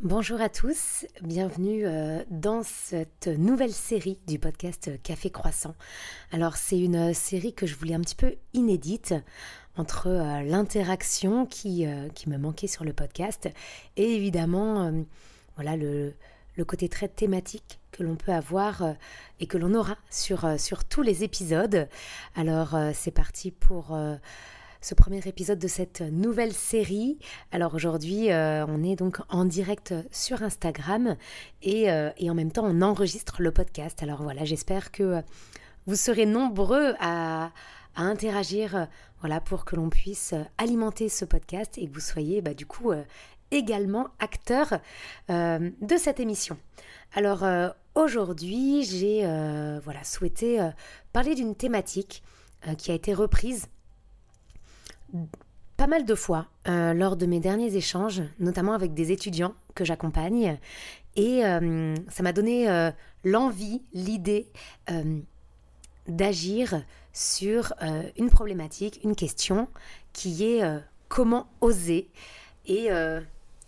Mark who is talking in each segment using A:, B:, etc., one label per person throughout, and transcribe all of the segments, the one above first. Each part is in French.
A: Bonjour à tous, bienvenue euh, dans cette nouvelle série du podcast Café Croissant. Alors c'est une série que je voulais un petit peu inédite entre euh, l'interaction qui, euh, qui me manquait sur le podcast et évidemment voilà le, le, côté très thématique que l'on peut avoir et que l'on aura sur tous les épisodes. Alors c'est parti pour ce premier épisode de cette nouvelle série. Alors aujourd'hui, euh, on est donc en direct sur Instagram et, euh, et, en même temps, on enregistre le podcast. Alors voilà, j'espère que vous serez nombreux à, interagir voilà, pour que l'on puisse alimenter ce podcast et que vous soyez bah, du coup euh, également acteur de cette émission. Alors aujourd'hui, j'ai voilà, souhaité parler d'une thématique qui a été reprise pas mal de fois euh, lors de mes derniers échanges, notamment avec des étudiants que j'accompagne, et euh, ça m'a donné euh, l'envie, l'idée d'agir sur une problématique, une question qui est comment oser et,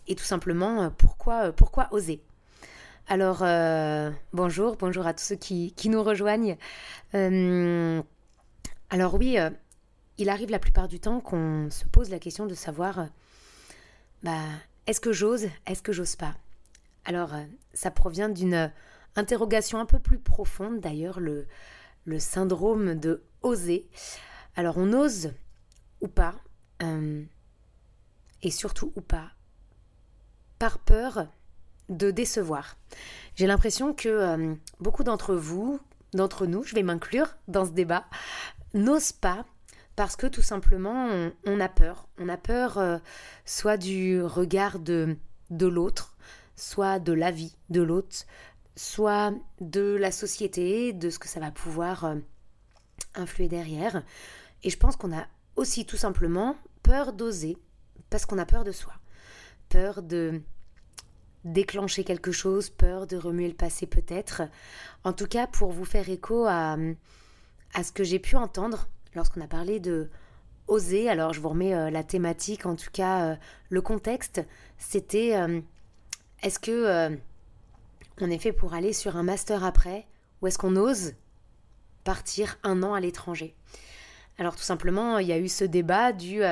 A: et tout simplement pourquoi, pourquoi oser. Alors bonjour, bonjour à tous ceux qui, qui nous rejoignent. alors oui, il arrive la plupart du temps qu'on se pose la question de savoir euh, bah, est-ce que j'ose, est-ce que j'ose pas? Alors, euh, ça provient d'une euh, interrogation un peu plus profonde, d'ailleurs, le, le syndrome de oser. Alors, on ose ou pas, et surtout ou pas, par peur de décevoir. J'ai l'impression que beaucoup d'entre vous, d'entre nous, je vais m'inclure dans ce débat, n'osent pas parce que tout simplement, on, a peur. On a peur euh, soit du regard de, de l'autre, soit de l'avis de l'autre, soit de la société, de ce que ça va pouvoir euh, influer derrière. Et je pense qu'on a aussi tout simplement peur d'oser, parce qu'on a peur de soi. Peur de déclencher quelque chose, peur de remuer le passé peut-être. En tout cas, pour vous faire écho à, à ce que j'ai pu entendre lorsqu'on a parlé de oser, alors je vous remets euh, la thématique, en tout cas euh, le contexte, c'était euh, est-ce que on est fait pour aller sur un master après ou est-ce qu'on ose partir un an à l'étranger? Alors tout simplement, il y a eu ce débat du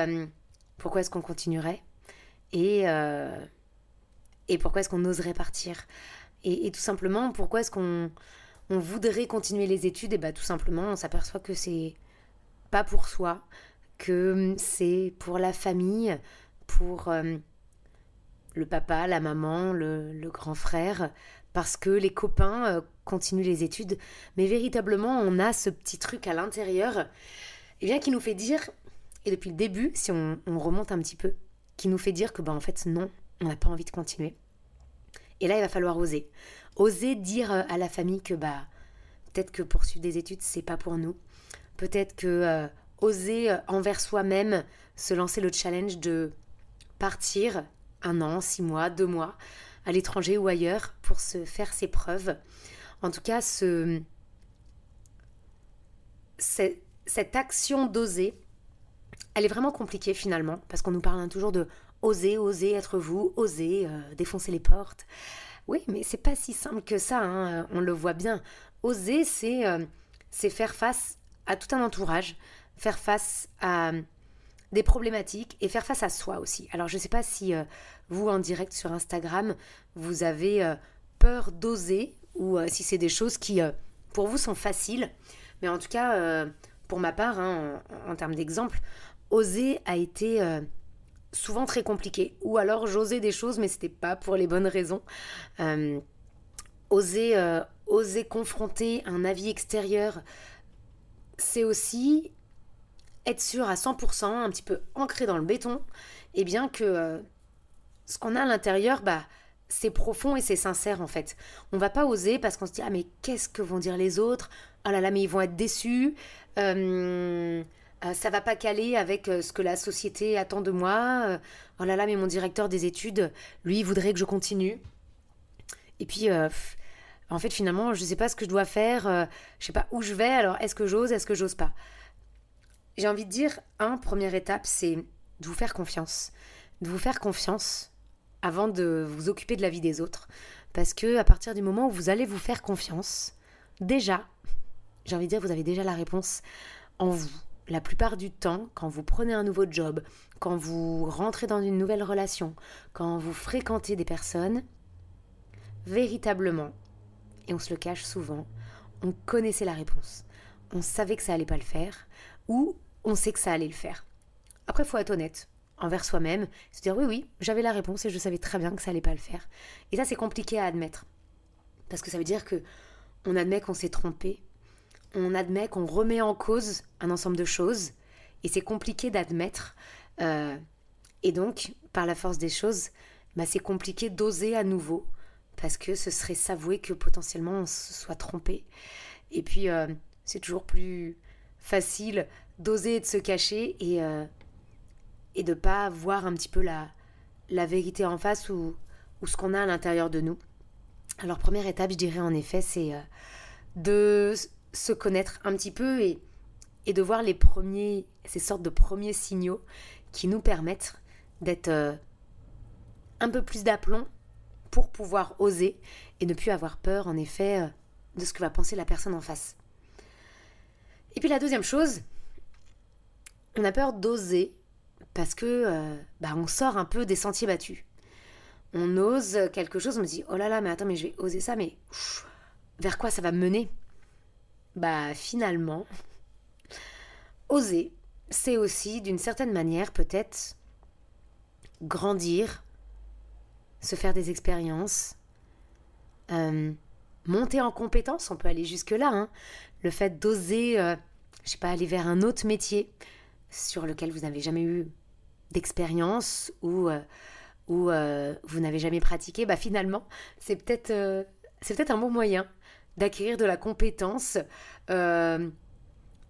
A: pourquoi est-ce qu'on continuerait? Et, et pourquoi est-ce qu'on oserait partir? Et, tout simplement, pourquoi est-ce qu'on on voudrait continuer les études? Et bien tout simplement, on s'aperçoit que c'est pas pour soi, que c'est pour la famille, pour euh, le papa, la maman, le, grand frère, parce que les copains euh, continuent les études. Mais véritablement, on a ce petit truc à l'intérieur, et eh bien qui nous fait dire, et depuis le début, si on, remonte un petit peu, qui nous fait dire que ben en fait non, on n'a pas envie de continuer. Et là, il va falloir oser. Oser dire euh, à la famille que bah peut-être que poursuivre des études, c'est pas pour nous. Peut-être que euh, oser euh, envers soi-même se lancer le challenge de partir un an, six mois, deux mois à l'étranger ou ailleurs pour se faire ses preuves. En tout cas, ce, cette action d'oser, elle est vraiment compliquée finalement, parce qu'on nous parle hein, toujours de oser, oser être vous, oser euh, défoncer les portes. Oui, mais c'est pas si simple que ça, hein, on le voit bien. Oser, c'est faire face à tout un entourage, faire face à des problématiques et faire face à soi aussi. Alors je ne sais pas si euh, vous en direct sur Instagram, vous avez euh, peur d'oser ou euh, si c'est des choses qui pour vous sont faciles. Mais en tout cas, pour ma part, hein, en, termes d'exemple, oser a été souvent très compliqué. Ou alors j'osais des choses mais c'était pas pour les bonnes raisons. oser, oser confronter un avis extérieur c'est aussi être sûr à 100%, un petit peu ancré dans le béton, et bien que euh, ce qu'on a à l'intérieur, bah, c'est profond et c'est sincère en fait. On va pas oser parce qu'on se dit ah mais qu'est-ce que vont dire les autres? Oh là là mais ils vont être déçus. Euh, euh, ça va pas caler avec ce que la société attend de moi. oh là là mais mon directeur des études, lui, il voudrait que je continue. Et puis en fait, finalement, je ne sais pas ce que je dois faire, euh, je ne sais pas où je vais, alors est-ce que j'ose, est-ce que j'ose pas? J'ai envie de dire, un, première étape, c'est de vous faire confiance. De vous faire confiance avant de vous occuper de la vie des autres. Parce que à partir du moment où vous allez vous faire confiance, déjà, j'ai envie de dire, vous avez déjà la réponse en vous. La plupart du temps, quand vous prenez un nouveau job, quand vous rentrez dans une nouvelle relation, quand vous fréquentez des personnes, véritablement, et on se le cache souvent, on connaissait la réponse. On savait que ça allait pas le faire, ou on sait que ça allait le faire. Après, faut être honnête envers soi-même, se dire oui, oui, j'avais la réponse et je savais très bien que ça allait pas le faire. Et ça, c'est compliqué à admettre. Parce que ça veut dire que on admet qu'on s'est trompé, on admet qu'on remet en cause un ensemble de choses, et c'est compliqué d'admettre. Euh, et donc, par la force des choses, bah, c'est compliqué d'oser à nouveau, parce que ce serait s'avouer que potentiellement on se soit trompé. Et puis, euh, c'est toujours plus facile d'oser et de se cacher et, euh, et de pas voir un petit peu la, la vérité en face ou, ou ce qu'on a à l'intérieur de nous. Alors première étape, je dirais en effet, c'est euh, de se connaître un petit peu et, et de voir les premiers, ces sortes de premiers signaux qui nous permettent d'être euh, un peu plus d'aplomb pour pouvoir oser et ne plus avoir peur en effet euh, de ce que va penser la personne en face. Et puis la deuxième chose, on a peur d'oser parce que euh, bah, on sort un peu des sentiers battus. On ose quelque chose, on me dit oh là là, mais attends, mais je vais oser ça, mais vers quoi ça va me mener? Bah finalement, oser, c'est aussi d'une certaine manière peut-être grandir, se faire des expériences, euh, monter en compétence, on peut aller jusque-là. Hein. Le fait d'oser, euh, je sais pas, aller vers un autre métier sur lequel vous n'avez jamais eu d'expérience ou, euh, ou euh, vous n'avez jamais pratiqué, bah finalement, c'est peut-être c'est peut-être un bon moyen d'acquérir de la compétence, bah,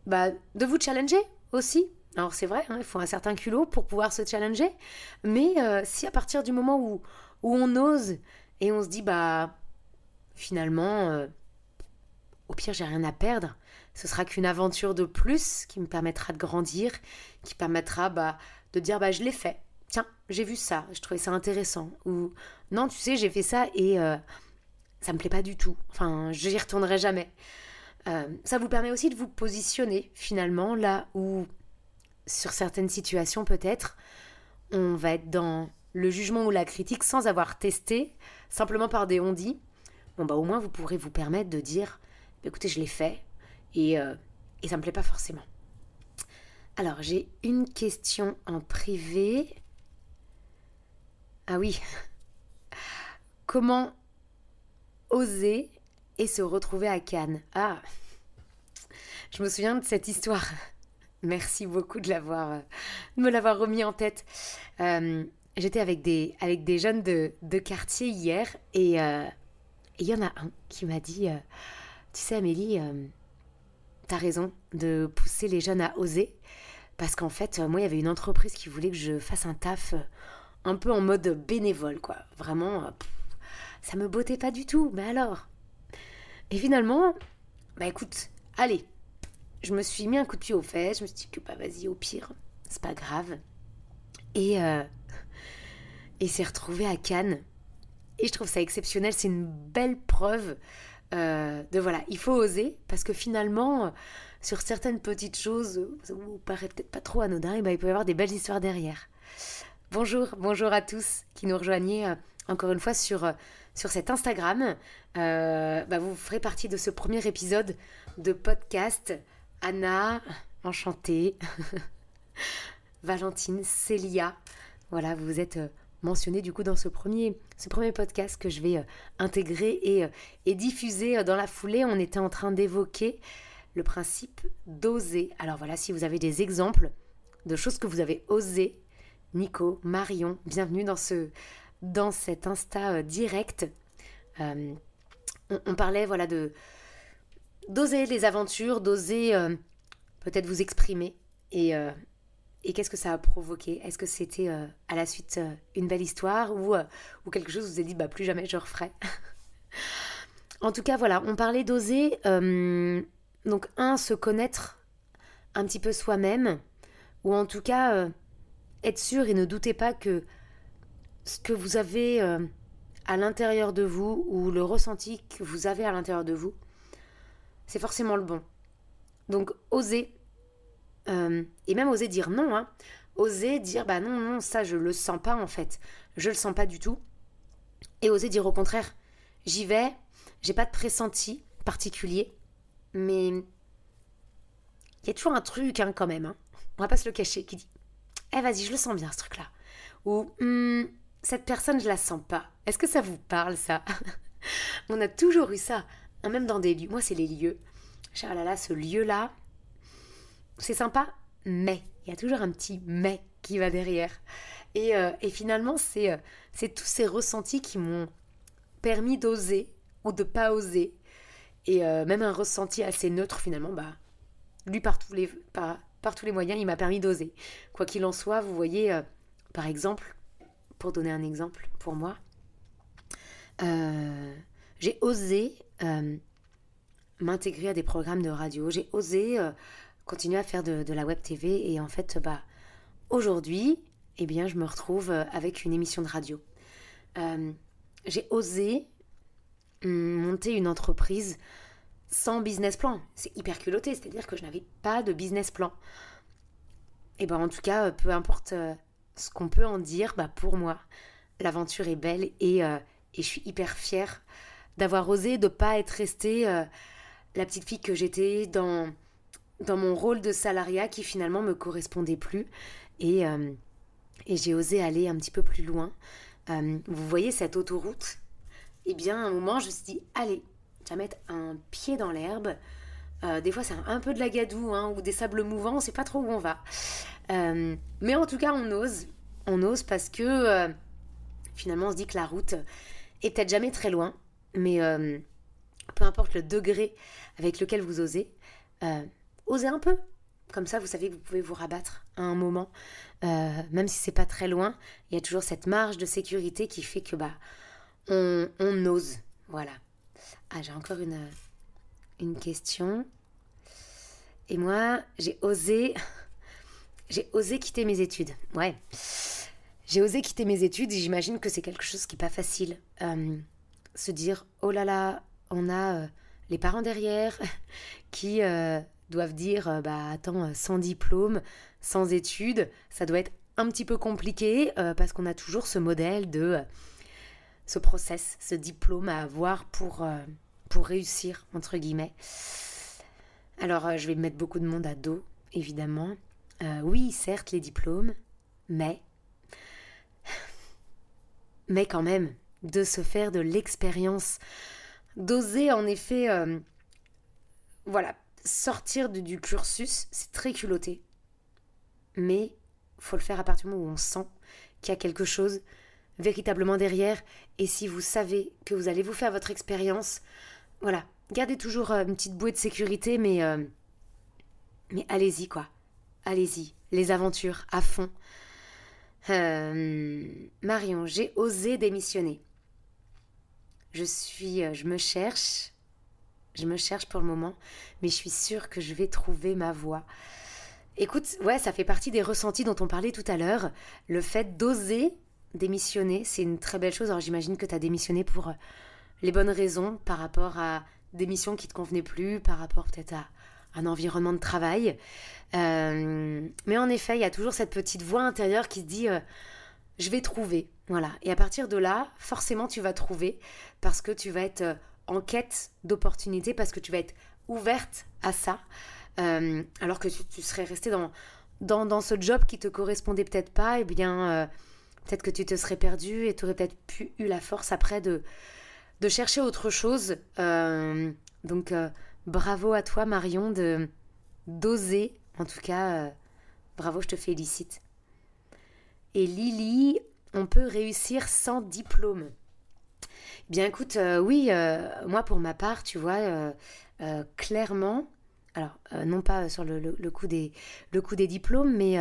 A: de vous challenger aussi. Alors c'est vrai, hein, il faut un certain culot pour pouvoir se challenger, mais si à partir du moment où, où on ose et on se dit, bah finalement, au pire j'ai rien à perdre, ce sera qu'une aventure de plus qui me permettra de grandir, qui permettra bah, de dire bah je l'ai fait. Tiens, j'ai vu ça, je trouvais ça intéressant. Ou non, tu sais, j'ai fait ça et euh, ça me plaît pas du tout. Enfin, je n'y retournerai jamais. Euh, ça vous permet aussi de vous positionner finalement là où, sur certaines situations peut-être, on va être dans le jugement ou la critique sans avoir testé, simplement par des on-dit. Bon, bah au moins vous pourrez vous permettre de dire bah, écoutez, je l'ai fait et, euh, et ça me plaît pas forcément. Alors, j'ai une question en privé. Ah oui. Comment oser et se retrouver à Cannes? Ah, je me souviens de cette histoire. Merci beaucoup de l'avoir, me l'avoir remis en tête. Euh, j'étais avec des, avec des jeunes de, quartier hier et euh, il y en a un qui m'a dit, euh, tu sais Amélie, t'as raison de pousser les jeunes à oser. Parce qu'en fait, moi, il y avait une entreprise qui voulait que je fasse un taf euh, un peu en mode bénévole, quoi. Vraiment, euh, ça me bottait pas du tout. Mais alors? Et finalement, bah écoute, allez, je me suis mis un coup de pied aux fesses. Je me suis dit que, bah vas-y, au pire, c'est pas grave. Et, euh, et c'est retrouvé à Cannes. Et je trouve ça exceptionnel. C'est une belle preuve de voilà, il faut oser parce que finalement, sur certaines petites choses, ça vous paraît peut-être pas trop anodin, et ben, il peut y avoir des belles histoires derrière. Bonjour, bonjour à tous qui nous rejoignez euh, encore une fois sur, euh, sur cet Instagram. Euh, bah, vous ferez partie de ce premier épisode de podcast. Anna, enchantée. Valentine, Célia. Voilà, vous êtes mentionné du coup dans ce premier, ce premier podcast que je vais intégrer et, et diffuser dans la foulée. On était en train d'évoquer le principe d'oser. Alors voilà, si vous avez des exemples de choses que vous avez osé, Nico, Marion, bienvenue dans, ce, dans cet Insta euh, direct. Euh, on, parlait voilà de d'oser les aventures, d'oser euh, peut-être vous exprimer et, et qu'est-ce que ça a provoqué? Est-ce que c'était à la suite une belle histoire ou, ou quelque chose vous avez dit bah plus jamais je referai? En tout cas voilà, on parlait d'oser donc, un, se connaître un petit peu soi-même, ou en tout cas euh, être sûr et ne doutez pas que ce que vous avez à l'intérieur de vous ou le ressenti que vous avez à l'intérieur de vous, c'est forcément le bon. Donc osez, et même oser dire non, hein, oser dire bah non, non, ça je le sens pas en fait, je le sens pas du tout, et oser dire au contraire, j'y vais, j'ai pas de pressenti particulier, mais il y a toujours un truc hein, quand même, hein. on va pas se le cacher, qui dit Eh vas-y, je le sens bien ce truc-là. Ou hmm, cette personne, je la sens pas. Est-ce que ça vous parle ça? On a toujours eu ça, hein, même dans des lieux. Moi, c'est les lieux. Ah là là, ce lieu-là, c'est sympa, mais il y a toujours un petit mais qui va derrière. Et, euh, finalement, euh, c'est tous ces ressentis qui m'ont permis d'oser ou de pas oser. Et euh, même un ressenti assez neutre, finalement, bah, lui, par tous les, par, tous les moyens, il m'a permis d'oser. Quoi qu'il en soit, vous voyez, par exemple, pour donner un exemple pour moi, j'ai osé m'intégrer à des programmes de radio. J'ai osé continuer à faire de, la web TV et en fait, bah, aujourd'hui, eh bien, je me retrouve euh, avec une émission de radio. Euh, j'ai osé monter une entreprise sans business plan. C'est hyper culotté, c'est-à-dire que je n'avais pas de business plan. Et ben en tout cas, peu importe euh, ce qu'on peut en dire, bah pour moi, l'aventure est belle et, et, je suis hyper fière d'avoir osé de pas être restée la petite fille que j'étais dans dans mon rôle de salariat qui finalement me correspondait plus et, euh, et j'ai osé aller un petit peu plus loin. Euh, vous voyez cette autoroute? Eh bien, à un moment, je me suis dit, allez, tu vas mettre un pied dans l'herbe. Euh, des fois, c'est un peu de la gadoue hein, ou des sables mouvants, on sait pas trop où on va. mais en tout cas, on ose. On ose parce que finalement, on se dit que la route est peut-être jamais très loin, mais peu importe le degré avec lequel vous osez, osez un peu. Comme ça, vous savez que vous pouvez vous rabattre à un moment, euh, même si c'est pas très loin. Il y a toujours cette marge de sécurité qui fait que bah on, ose. Voilà. Ah, j'ai encore une, une question. Et moi, j'ai osé, j'ai osé quitter mes études. Ouais. J'ai osé quitter mes études et j'imagine que c'est quelque chose qui n'est pas facile. Euh, se dire, oh là là, on a euh, les parents derrière qui doivent dire euh, bah attends euh, sans diplôme, sans études, ça doit être un petit peu compliqué euh, parce qu'on a toujours ce modèle de ce process, ce diplôme à avoir pour pour réussir entre guillemets. Alors je vais mettre beaucoup de monde à dos évidemment. oui, certes les diplômes, mais mais quand même de se faire de l'expérience, d'oser en effet voilà, sortir du cursus, c'est très culotté. Mais faut le faire à partir du moment où on sent qu'il y a quelque chose véritablement derrière. Et si vous savez que vous allez vous faire votre expérience, voilà, gardez toujours euh, une petite bouée de sécurité, mais, euh, mais allez-y quoi. Allez-y, les aventures à fond. Euh, Marion, j'ai osé démissionner. Je suis, je me cherche, je me cherche pour le moment, mais je suis sûre que je vais trouver ma voie. Écoute, ouais, ça fait partie des ressentis dont on parlait tout à l'heure. Le fait d'oser démissionner, c'est une très belle chose. Alors j'imagine que tu as démissionné pour euh, les bonnes raisons, par rapport à des missions qui te convenaient plus, par rapport peut-être à un environnement de travail. Euh, mais en effet, il y a toujours cette petite voix intérieure qui se dit euh, je vais trouver. Voilà. Et à partir de là, forcément, tu vas trouver parce que tu vas être en quête d'opportunités parce que tu vas être ouverte à ça, euh, alors que tu, serais restée dans, dans, dans, ce job qui te correspondait peut-être pas, et eh bien euh, peut-être que tu te serais perdue et tu aurais peut-être eu la force après de, de chercher autre chose. Euh, donc bravo à toi Marion de d'oser, en tout cas bravo, je te félicite. Et Lily, on peut réussir sans diplôme. Bien écoute, euh, oui, euh, moi pour ma part, tu vois, euh, clairement, alors non pas sur le, coup des, le coup des diplômes, mais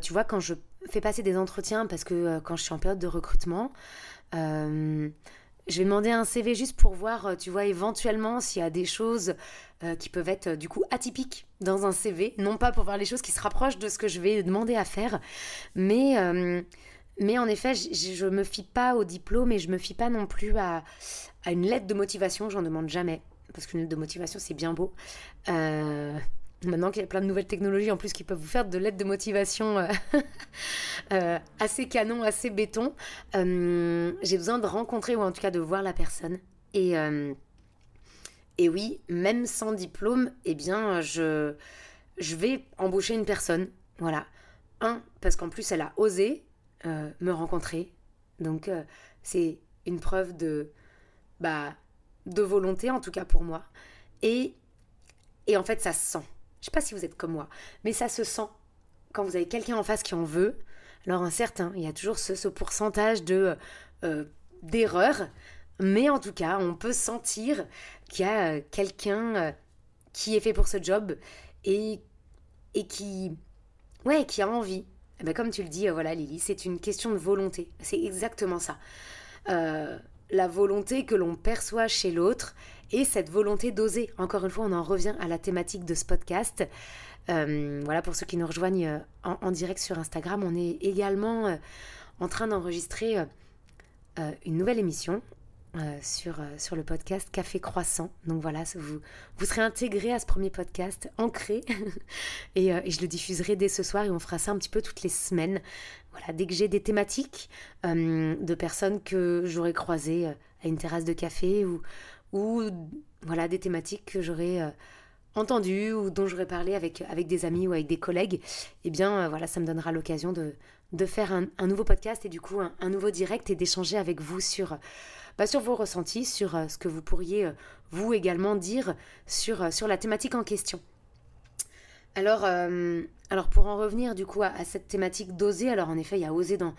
A: tu vois, quand je fais passer des entretiens, parce que quand je suis en période de recrutement, je vais demander un CV juste pour voir, tu vois, éventuellement s'il y a des choses qui peuvent être du coup atypiques dans un CV, non pas pour voir les choses qui se rapprochent de ce que je vais demander à faire, mais mais en effet, je, ne me fie pas au diplôme et je me fie pas non plus à, à une lettre de motivation. J'en demande jamais parce qu'une lettre de motivation c'est bien beau. Euh, maintenant qu'il y a plein de nouvelles technologies en plus qui peuvent vous faire de lettres de motivation euh, euh, assez canon, assez béton, j'ai besoin de rencontrer ou en tout cas de voir la personne. Et, et oui, même sans diplôme, eh bien, je, je vais embaucher une personne. Voilà. Un, parce qu'en plus, elle a osé me rencontrer. Donc, c'est une preuve de, bah, de volonté, en tout cas pour moi. Et, et en fait, ça se sent. Je sais pas si vous êtes comme moi, mais ça se sent quand vous avez quelqu'un en face qui en veut. Alors, un certain, il y a toujours ce, pourcentage de euh, d'erreur, mais en tout cas, on peut sentir qu'il y a euh, quelqu'un euh, qui est fait pour ce job et, et qui, ouais, qui a envie. Eh ben, comme tu le dis, voilà, Lily, c'est une question de volonté. C'est exactement ça la volonté que l'on perçoit chez l'autre et cette volonté d'oser. Encore une fois, on en revient à la thématique de ce podcast. Euh, voilà, pour ceux qui nous rejoignent euh, en, direct sur Instagram, on est également euh, en train d'enregistrer une nouvelle émission euh, sur, euh, sur le podcast Café Croissant. Donc voilà, vous, vous serez intégré à ce premier podcast, ancré, et, euh, et, je le diffuserai dès ce soir et on fera ça un petit peu toutes les semaines. Voilà, dès que j'ai des thématiques de personnes que j'aurais croisées à une terrasse de café ou, ou voilà, des thématiques que j'aurais entendues ou dont j'aurais parlé avec, avec des amis ou avec des collègues, eh bien voilà, ça me donnera l'occasion de, de faire un, nouveau podcast et du coup un nouveau direct et d'échanger avec vous sur bah, sur vos ressentis, sur euh, ce que vous pourriez euh, vous également dire sur, euh, sur la thématique en question. Alors, pour en revenir du coup à, cette thématique d'oser, alors en effet il y a oser dans,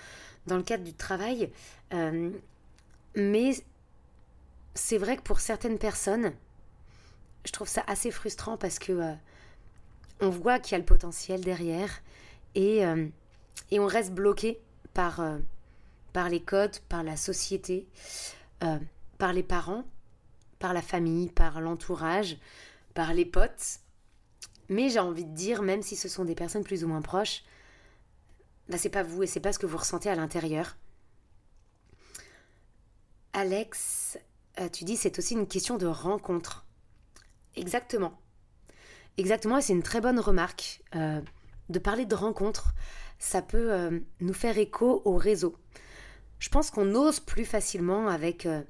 A: le cadre du travail, mais c'est vrai que pour certaines personnes, je trouve ça assez frustrant parce que on voit qu'il y a le potentiel derrière et, on reste bloqué par les codes, par la société, euh, par les parents, par la famille, par l'entourage, par les potes. Mais j'ai envie de dire, même si ce sont des personnes plus ou moins proches, là c'est pas vous et c'est pas ce que vous ressentez à l'intérieur. Alex, euh, tu dis c'est aussi une question de rencontre. Exactement. Exactement, et c'est une très bonne remarque. Euh, de parler de rencontre, ça peut nous faire écho au réseau je pense qu'on ose plus facilement avec euh,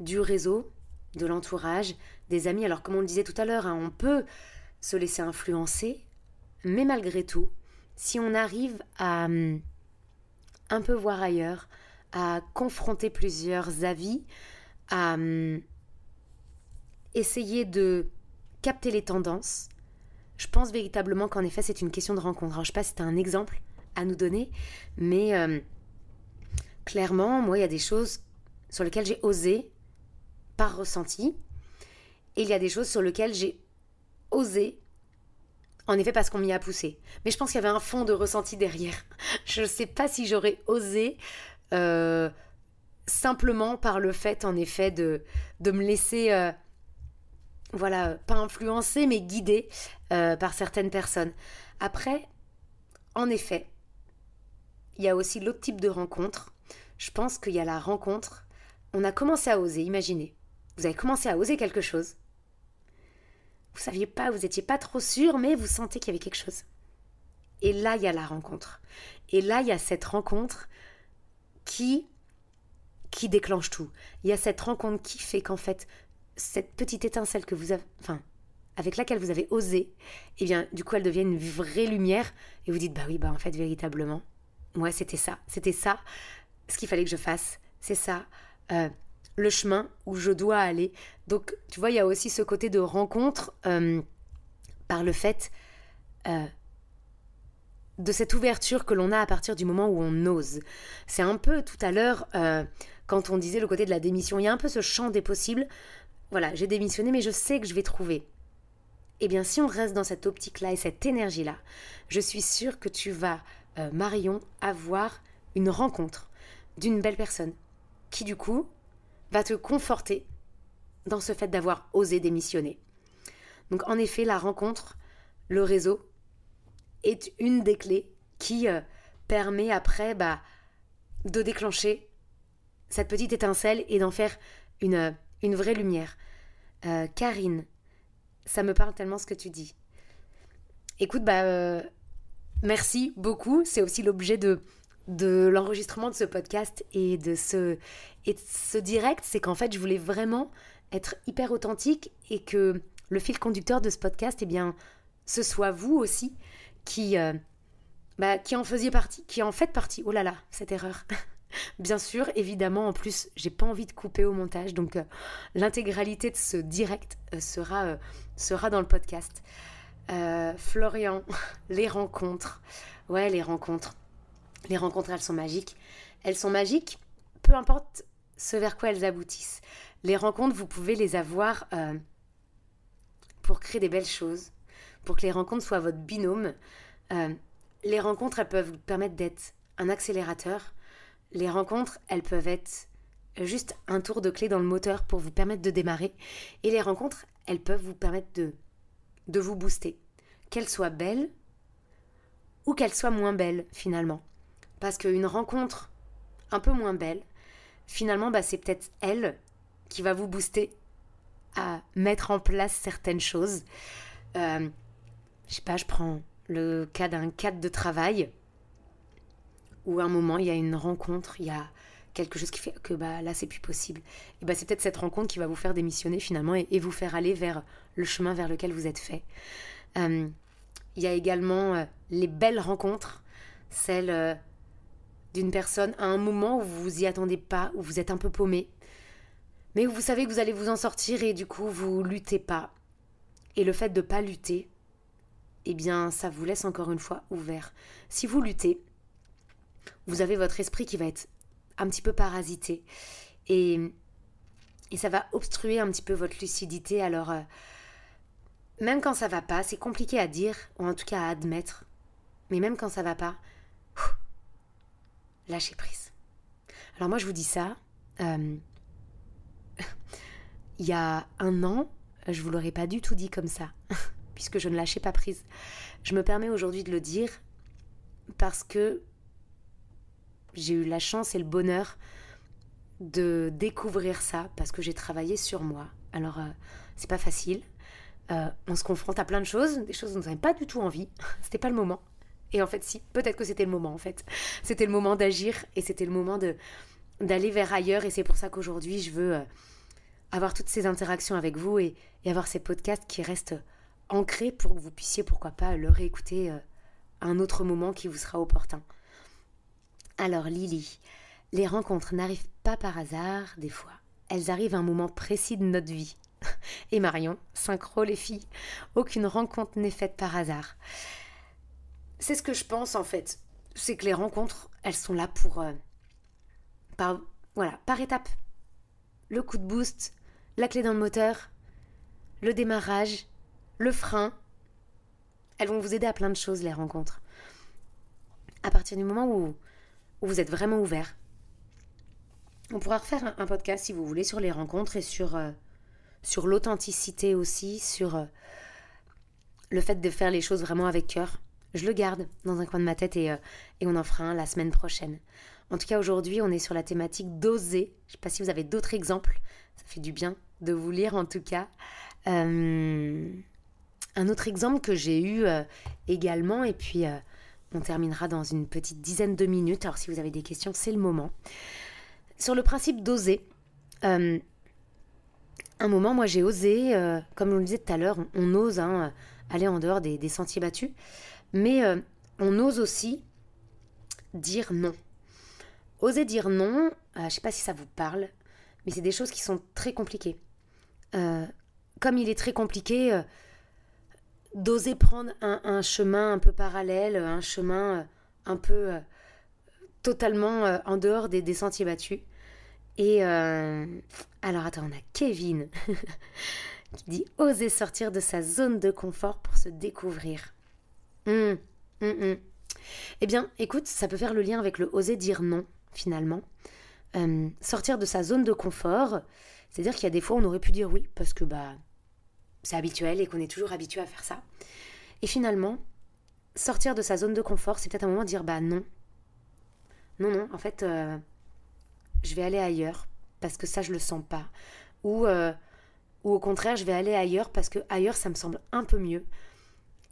A: du réseau, de l'entourage, des amis. Alors comme on le disait tout à l'heure, hein, on peut se laisser influencer, mais malgré tout, si on arrive à hum, un peu voir ailleurs, à confronter plusieurs avis, à hum, essayer de capter les tendances, je pense véritablement qu'en effet c'est une question de rencontre. Je ne sais pas si tu as un exemple à nous donner, mais hum, clairement, moi, il y a des choses sur lesquelles j'ai osé, par ressenti, et il y a des choses sur lesquelles j'ai osé, en effet, parce qu'on m'y a poussé. Mais je pense qu'il y avait un fond de ressenti derrière. Je ne sais pas si j'aurais osé euh, simplement par le fait, en effet, de, de me laisser, euh, voilà, pas influencer, mais guider euh, par certaines personnes. Après, en effet, il y a aussi l'autre type de rencontre je pense qu'il y a la rencontre. On a commencé à oser, imaginez. Vous avez commencé à oser quelque chose. Vous saviez pas, vous étiez pas trop sûr, mais vous sentez qu'il y avait quelque chose. Et là, il y a la rencontre. Et là, il y a cette rencontre qui qui déclenche tout. Il y a cette rencontre qui fait qu'en fait, cette petite étincelle que vous avez, enfin, avec laquelle vous avez osé, eh bien, du coup, elle devient une vraie lumière et vous dites, bah oui, bah en fait, véritablement, moi, c'était ça, c'était ça ce qu'il fallait que je fasse. C'est ça. Euh, le chemin où je dois aller. Donc, tu vois, il y a aussi ce côté de rencontre euh, par le fait euh, de cette ouverture que l'on a à partir du moment où on ose. C'est un peu tout à l'heure, quand on disait le côté de la démission, il y a un peu ce champ des possibles. Voilà, j'ai démissionné, mais je sais que je vais trouver. Eh bien, si on reste dans cette optique-là et cette énergie-là, je suis sûre que tu vas, Marion, avoir une rencontre d'une belle personne qui du coup va te conforter dans ce fait d'avoir osé démissionner. Donc en effet, la rencontre, le réseau est une des clés qui euh, permet après bah, de déclencher cette petite étincelle et d'en faire une, une vraie lumière. Euh, Karine, ça me parle tellement ce que tu dis. Écoute, bah, euh, merci beaucoup. C'est aussi l'objet de, de l'enregistrement de ce podcast et de ce, de ce direct. C'est qu'en fait, je voulais vraiment être hyper authentique et que le fil conducteur de ce podcast, eh bien, ce soit vous aussi qui, euh, bah, qui en faisiez partie, qui en faites partie. Oh là là, cette erreur. Bien sûr, évidemment, en plus, j'ai pas envie de couper au montage, donc euh, l'intégralité de ce direct euh, sera, sera dans le podcast. Florian, les rencontres. Ouais, les rencontres. Les rencontres, elles sont magiques. Elles sont magiques, peu importe ce vers quoi elles aboutissent. Les rencontres, vous pouvez les avoir pour créer des belles choses, pour que les rencontres soient votre binôme. les rencontres, elles peuvent vous permettre d'être un accélérateur, les rencontres, elles peuvent être juste un tour de clé dans le moteur pour vous permettre de démarrer. Et les rencontres, elles peuvent vous permettre de, de vous booster. Qu'elles soient belles ou qu'elles soient moins belles finalement. Parce qu'une rencontre un peu moins belle, finalement, bah, c'est peut-être elle qui va vous booster à mettre en place certaines choses. Euh, je sais pas, je prends le cas d'un cadre de travail où à un moment il y a une rencontre, il y a quelque chose qui fait que bah là c'est plus possible. Et bah c'est peut-être cette rencontre qui va vous faire démissionner finalement et, vous faire aller vers le chemin vers lequel vous êtes fait. Euh, il y a également euh, les belles rencontres, celles euh, d'une personne à un moment où vous vous y attendez pas, où vous êtes un peu paumé, mais où vous savez que vous allez vous en sortir et du coup vous luttez pas. Et le fait de pas lutter, eh bien ça vous laisse encore une fois ouvert. Si vous luttez, vous avez votre esprit qui va être un petit peu parasité et, et ça va obstruer un petit peu votre lucidité. Alors, euh, même quand ça va pas, c'est compliqué à dire ou en tout cas à admettre, mais même quand ça va pas, lâchez prise. Alors moi je vous dis ça, euh, il y a un an, je vous l'aurais pas du tout dit comme ça, puisque je ne lâchais pas prise. Je me permets aujourd'hui de le dire parce que j'ai eu la chance et le bonheur de découvrir ça parce que j'ai travaillé sur moi. Alors, euh, c'est pas facile. Euh, on se confronte à plein de choses, des choses dont on n'avait pas du tout envie. c'était pas le moment. Et en fait, si, peut-être que c'était le moment en fait. C'était le moment d'agir et c'était le moment de d'aller vers ailleurs. Et c'est pour ça qu'aujourd'hui, je veux euh, avoir toutes ces interactions avec vous et, avoir ces podcasts qui restent ancrés pour que vous puissiez, pourquoi pas, le réécouter à un autre moment qui vous sera opportun. Alors Lily, les rencontres n'arrivent pas par hasard des fois. Elles arrivent à un moment précis de notre vie. Et Marion, synchro les filles, aucune rencontre n'est faite par hasard. C'est ce que je pense en fait. C'est que les rencontres, elles sont là pour... Euh, voilà, par étapes. Le coup de boost, la clé dans le moteur, le démarrage, le frein. Elles vont vous aider à plein de choses, les rencontres. À partir du moment où où vous êtes vraiment ouvert. On pourra refaire un, podcast si vous voulez sur les rencontres et sur, euh, sur l'authenticité aussi, sur euh, le fait de faire les choses vraiment avec cœur. Je le garde dans un coin de ma tête et, euh, et on en fera un la semaine prochaine. En tout cas, aujourd'hui, on est sur la thématique d'oser. Je ne sais pas si vous avez d'autres exemples. Ça fait du bien de vous lire en tout cas. un autre exemple que j'ai eu également, et puis on terminera dans une petite dizaine de minutes. Alors si vous avez des questions, c'est le moment. Sur le principe d'oser, euh, un moment, moi j'ai osé, euh, comme on le disait tout à l'heure, on, ose hein, aller en dehors des, sentiers battus, mais euh, on ose aussi dire non. Oser dire non, je ne sais pas si ça vous parle, mais c'est des choses qui sont très compliquées. comme il est très compliqué d'oser prendre un, chemin un peu parallèle, un chemin euh, un peu euh, totalement euh, en dehors des, sentiers battus. Et alors attends, on a Kevin qui dit oser sortir de sa zone de confort pour se découvrir. Hum, hum, hum. Eh bien, écoute, ça peut faire le lien avec le oser dire non, finalement. sortir de sa zone de confort, c'est-à-dire qu'il y a des fois on aurait pu dire oui, parce que bah c'est habituel et qu'on est toujours habitué à faire ça. Et finalement, sortir de sa zone de confort, c'est peut-être un moment de dire bah non. non, non, en fait, euh, je vais aller ailleurs parce que ça, je le sens pas. Ou, euh, ou au contraire, je vais aller ailleurs parce que ailleurs, ça me semble un peu mieux.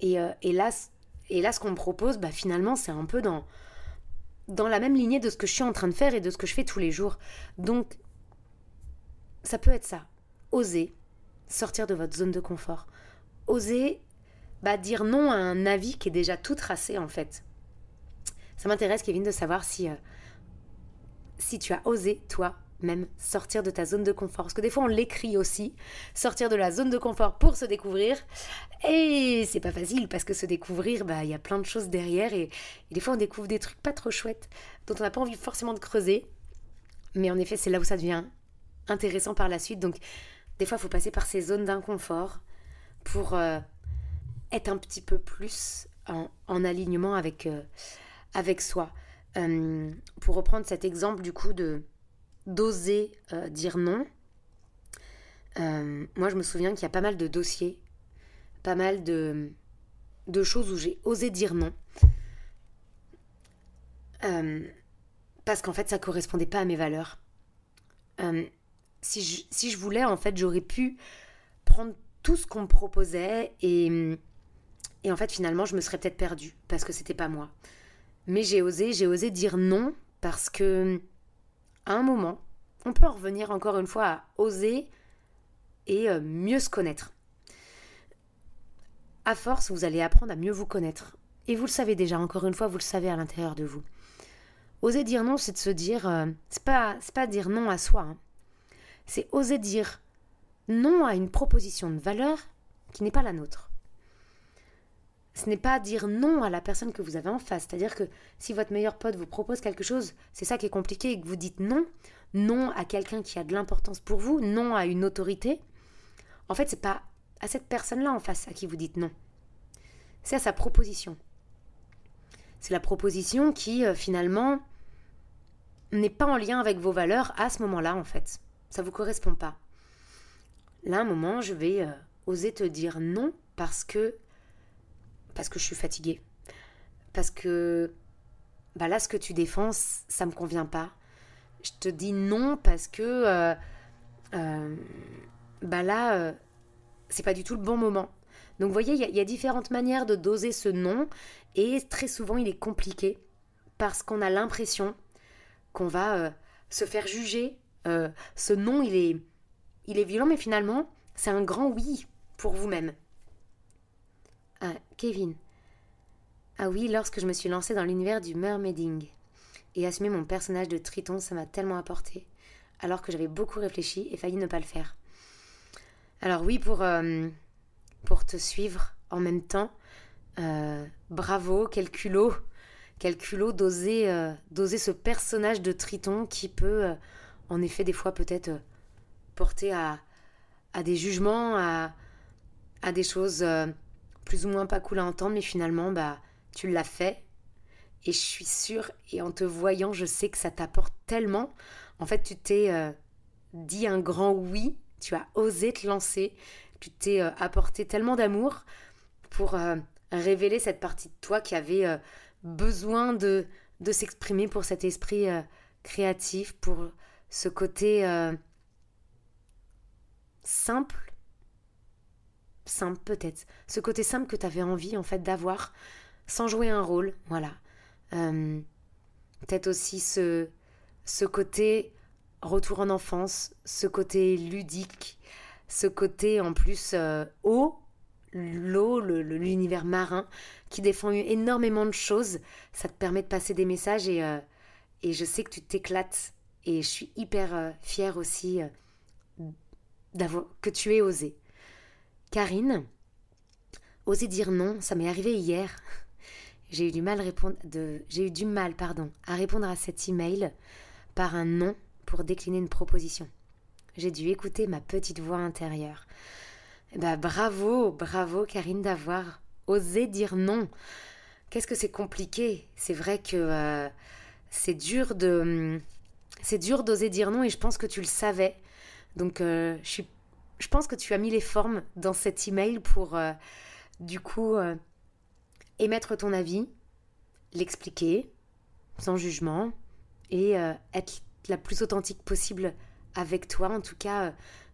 A: Et, euh, et là, et là, ce qu'on me propose, bah, finalement, c'est un peu dans, dans la même lignée de ce que je suis en train de faire et de ce que je fais tous les jours. Donc, ça peut être ça. Oser sortir de votre zone de confort. Oser bah, dire non à un avis qui est déjà tout tracé, en fait. Ça m'intéresse, Kevin, de savoir si, euh, si tu as osé, toi, même sortir de ta zone de confort. Parce que des fois, on l'écrit aussi, sortir de la zone de confort pour se découvrir. Et c'est pas facile parce que se découvrir, bah, il y a plein de choses derrière. Et, des fois, on découvre des trucs pas trop chouettes dont on n'a pas envie forcément de creuser. Mais en effet, c'est là où ça devient intéressant par la suite. Donc, des fois, il faut passer par ces zones d'inconfort pour euh, être un petit peu plus en, alignement avec, euh, avec soi. Euh, pour reprendre cet exemple du coup de d'oser euh, dire non, euh, moi je me souviens qu'il y a pas mal de dossiers, pas mal de, de choses où j'ai osé dire non. parce qu'en fait ça correspondait pas à mes valeurs. si, je, si je voulais en fait j'aurais pu prendre tout ce qu'on me proposait et, et en fait finalement je me serais peut-être perdue parce que c'était pas moi. Mais j'ai osé, j'ai osé dire non parce que à un moment, on peut en revenir encore une fois à oser et euh, mieux se connaître. À force, vous allez apprendre à mieux vous connaître. Et vous le savez déjà, encore une fois, vous le savez à l'intérieur de vous. Oser dire non, c'est de se dire. Euh, c'est pas, pas dire non à soi. Hein. C'est oser dire non à une proposition de valeur qui n'est pas la nôtre ce n'est pas dire non à la personne que vous avez en face. C'est-à-dire que si votre meilleur pote vous propose quelque chose, c'est ça qui est compliqué et que vous dites non, non à quelqu'un qui a de l'importance pour vous, non à une autorité, en fait, c'est pas à cette personne-là en face à qui vous dites non. C'est à sa proposition. C'est la proposition qui, euh, finalement, n'est pas en lien avec vos valeurs à ce moment-là, en fait. Ça vous correspond pas. Là, un moment, je vais euh, oser te dire non parce que parce que je suis fatiguée. Parce que bah là, ce que tu défends, ça me convient pas. Je te dis non parce que euh, euh, bah là, euh, c'est pas du tout le bon moment. Donc, vous voyez, il y, a différentes manières de doser ce non, et très souvent, il est compliqué parce qu'on a l'impression qu'on va se faire juger. ce non, il est, il est violent, mais finalement, c'est un grand oui pour vous-même. Ah, Kevin. Ah oui, lorsque je me suis lancée dans l'univers du mermaiding et assumé mon personnage de triton, ça m'a tellement apporté, alors que j'avais beaucoup réfléchi et failli ne pas le faire. Alors oui, pour, euh, pour te suivre en même temps, euh, bravo, quel culot, quel culot d'oser, euh, d'oser ce personnage de triton qui peut, en effet, des fois peut-être porter à, à des jugements, à, à des choses plus ou moins pas cool à entendre, mais finalement, bah, tu l'as fait. Et je suis sûre, et en te voyant, je sais que ça t'apporte tellement. En fait, tu t'es euh, dit un grand oui, tu as osé te lancer, tu t'es euh, apporté tellement d'amour pour euh, révéler cette partie de toi qui avait besoin de, de s'exprimer pour cet esprit créatif, pour ce côté simple simple peut-être. Ce côté simple que tu avais envie en fait d'avoir sans jouer un rôle, voilà. Euh, peut-être aussi ce, ce côté retour en enfance, ce côté ludique, ce côté en plus euh, eau, l'eau, l'univers marin, qui défend énormément de choses. Ça te permet de passer des messages et, euh, et je sais que tu t'éclates. Et je suis hyper fière aussi que tu aies osé. Karine, oser dire non, ça m'est arrivé hier. J'ai eu du mal, à répondre à cet email par un non pour décliner une proposition. J'ai dû écouter ma petite voix intérieure. Bah, bravo, bravo Karine d'avoir osé dire non. Qu'est-ce que c'est compliqué? C'est vrai que euh, c'est dur de c'est dur d'oser dire non et je pense que tu le savais. Donc euh, je suis je pense que tu as mis les formes dans cet email pour, euh, du coup, euh, émettre ton avis, l'expliquer, sans jugement, et être la plus authentique possible avec toi. En tout cas,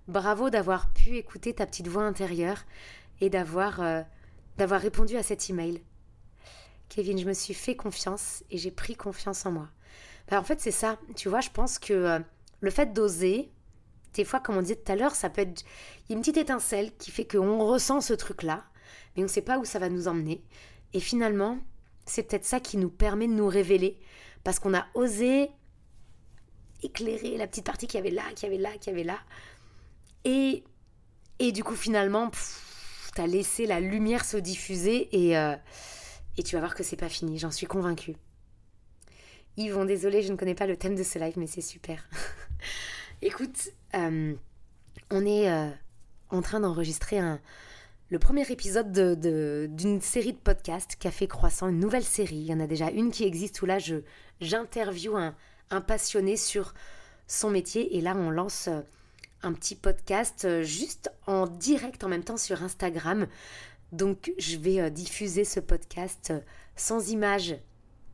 A: bravo d'avoir pu écouter ta petite voix intérieure et d'avoir d'avoir répondu à cet email. Kevin, je me suis fait confiance et j'ai pris confiance en moi. Ben, en fait, c'est ça. Tu vois, je pense que le fait d'oser, des fois, comme on disait tout à l'heure, ça peut être. Il y a une petite étincelle qui fait qu'on ressent ce truc-là, mais on ne sait pas où ça va nous emmener. Et finalement, c'est peut-être ça qui nous permet de nous révéler, parce qu'on a osé éclairer la petite partie qui y avait là, qui y avait là, qui y avait là. Et, et du coup, finalement, tu as laissé la lumière se diffuser et, euh, et tu vas voir que c'est pas fini, j'en suis convaincue. Yvon, désolé, je ne connais pas le thème de ce live, mais c'est super. Écoute, euh, on est euh, en train d'enregistrer le premier épisode d'une série de podcasts Café Croissant, une nouvelle série. Il y en a déjà une qui existe où là, j'interviewe un, un, passionné sur son métier. Et là, on lance euh, un petit podcast juste en direct en même temps sur Instagram. Donc, je vais diffuser ce podcast sans image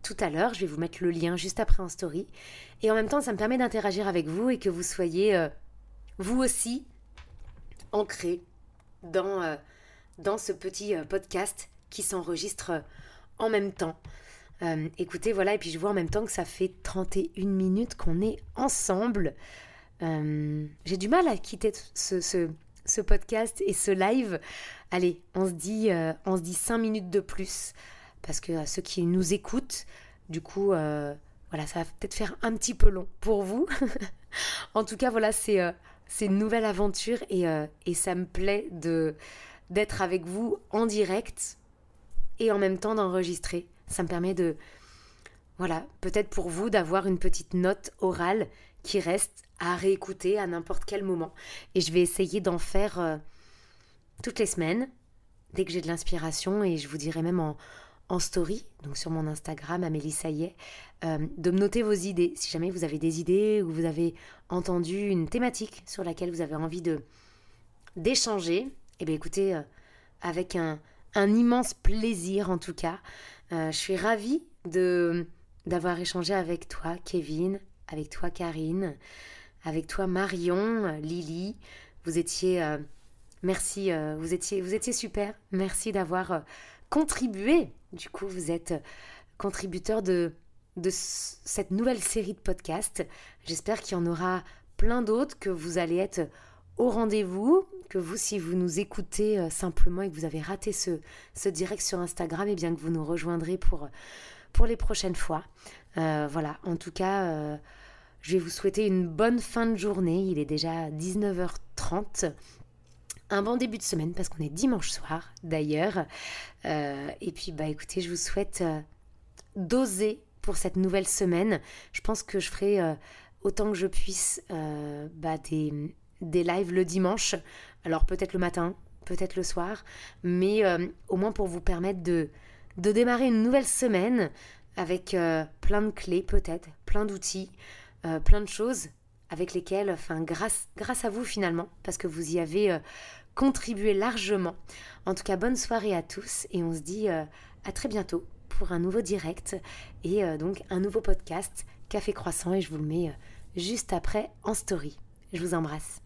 A: tout à l'heure. Je vais vous mettre le lien juste après en story. Et en même temps, ça me permet d'interagir avec vous et que vous soyez, vous aussi, ancrés dans, euh, dans ce petit euh, podcast qui s'enregistre en même temps. écoutez, voilà, et puis je vois en même temps que ça fait 31 minutes qu'on est ensemble. J'ai du mal à quitter ce, ce, podcast et ce live. Allez, on se dit, on se dit 5 minutes de plus parce que ceux qui nous écoutent, du coup, euh, voilà, ça va peut-être faire un petit peu long pour vous. en tout cas, voilà, c'est euh, une nouvelle aventure et, euh, et ça me plaît de d'être avec vous en direct et en même temps d'enregistrer. Ça me permet de, voilà, peut-être pour vous d'avoir une petite note orale qui reste à réécouter à n'importe quel moment. Et je vais essayer d'en faire toutes les semaines, dès que j'ai de l'inspiration, et je vous dirai même en, en story, donc sur mon Instagram, Amélie Saillet, euh, de me noter vos idées. Si jamais vous avez des idées ou vous avez entendu une thématique sur laquelle vous avez envie de d'échanger, eh bien écoutez, euh, avec un, immense plaisir en tout cas. Euh, je suis ravie de d'avoir échangé avec toi, Kevin, avec toi, Karine, avec toi, Marion, Lily. Vous étiez, merci, vous étiez, vous étiez super. Merci d'avoir contribué du coup, vous êtes contributeur de, de cette nouvelle série de podcasts. J'espère qu'il y en aura plein d'autres, que vous allez être au rendez-vous, que vous, si vous nous écoutez euh, simplement et que vous avez raté ce, ce direct sur Instagram, et eh bien que vous nous rejoindrez pour, pour les prochaines fois. Euh, voilà, en tout cas, euh, je vais vous souhaiter une bonne fin de journée. Il est déjà 19h30 un bon début de semaine parce qu'on est dimanche soir d'ailleurs. Euh, et puis bah écoutez, je vous souhaite euh, d'oser pour cette nouvelle semaine. Je pense que je ferai euh, autant que je puisse bah, des, des lives le dimanche. Alors peut-être le matin, peut-être le soir, mais au moins pour vous permettre de, de démarrer une nouvelle semaine avec plein de clés peut-être, plein d'outils, plein de choses avec lesquels, enfin grâce, grâce à vous finalement, parce que vous y avez euh, contribué largement. En tout cas, bonne soirée à tous et on se dit euh, à très bientôt pour un nouveau direct et euh, donc un nouveau podcast Café Croissant et je vous le mets juste après en story. Je vous embrasse.